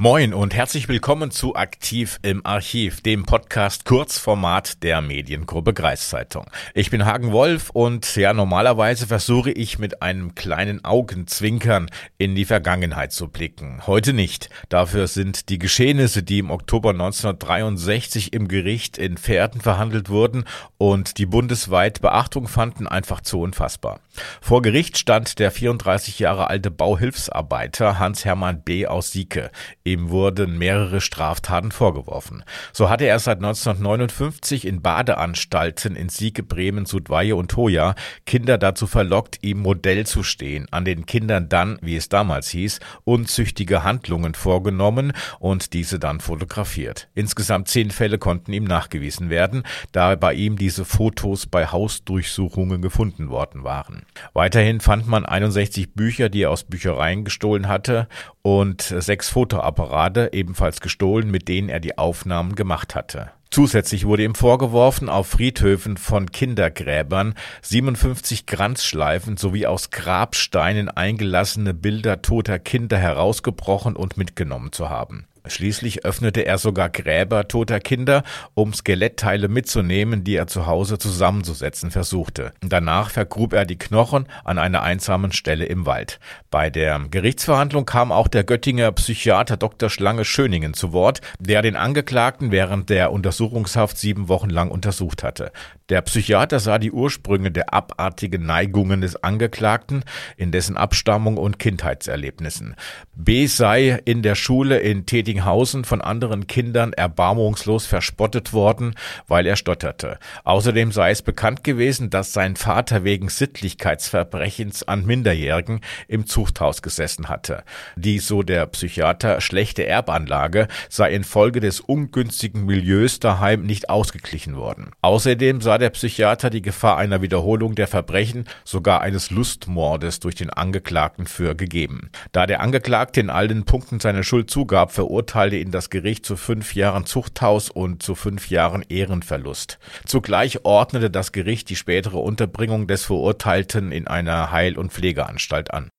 Moin und herzlich willkommen zu Aktiv im Archiv, dem Podcast Kurzformat der Mediengruppe Kreiszeitung. Ich bin Hagen Wolf und ja, normalerweise versuche ich mit einem kleinen Augenzwinkern in die Vergangenheit zu blicken. Heute nicht. Dafür sind die Geschehnisse, die im Oktober 1963 im Gericht in Pferden verhandelt wurden und die bundesweit Beachtung fanden, einfach zu unfassbar. Vor Gericht stand der 34 Jahre alte Bauhilfsarbeiter Hans-Hermann B. aus Sieke. Ihm wurden mehrere Straftaten vorgeworfen. So hatte er seit 1959 in Badeanstalten in Sieke, Bremen, Sudweihe und Hoya Kinder dazu verlockt, ihm Modell zu stehen, an den Kindern dann, wie es damals hieß, unzüchtige Handlungen vorgenommen und diese dann fotografiert. Insgesamt zehn Fälle konnten ihm nachgewiesen werden, da bei ihm diese Fotos bei Hausdurchsuchungen gefunden worden waren. Weiterhin fand man 61 Bücher, die er aus Büchereien gestohlen hatte und sechs Fotoapparate Apparate ebenfalls gestohlen, mit denen er die Aufnahmen gemacht hatte. Zusätzlich wurde ihm vorgeworfen, auf Friedhöfen von Kindergräbern 57 Kranzschleifen sowie aus Grabsteinen eingelassene Bilder toter Kinder herausgebrochen und mitgenommen zu haben. Schließlich öffnete er sogar Gräber toter Kinder, um Skelettteile mitzunehmen, die er zu Hause zusammenzusetzen versuchte. Danach vergrub er die Knochen an einer einsamen Stelle im Wald. Bei der Gerichtsverhandlung kam auch der Göttinger Psychiater Dr. Schlange Schöningen zu Wort, der den Angeklagten während der Untersuchungshaft sieben Wochen lang untersucht hatte. Der Psychiater sah die Ursprünge der abartigen Neigungen des Angeklagten in dessen Abstammung und Kindheitserlebnissen. B sei in der Schule in Tätigen Recklinghausen von anderen Kindern erbarmungslos verspottet worden, weil er stotterte. Außerdem sei es bekannt gewesen, dass sein Vater wegen Sittlichkeitsverbrechens an Minderjährigen im Zuchthaus gesessen hatte. Die, so der Psychiater, schlechte Erbanlage sei infolge des ungünstigen Milieus daheim nicht ausgeglichen worden. Außerdem sah der Psychiater die Gefahr einer Wiederholung der Verbrechen, sogar eines Lustmordes durch den Angeklagten für gegeben. Da der Angeklagte in allen Punkten seine Schuld zugab, verurteilte verurteilte ihn das Gericht zu fünf Jahren Zuchthaus und zu fünf Jahren Ehrenverlust. Zugleich ordnete das Gericht die spätere Unterbringung des Verurteilten in einer Heil- und Pflegeanstalt an.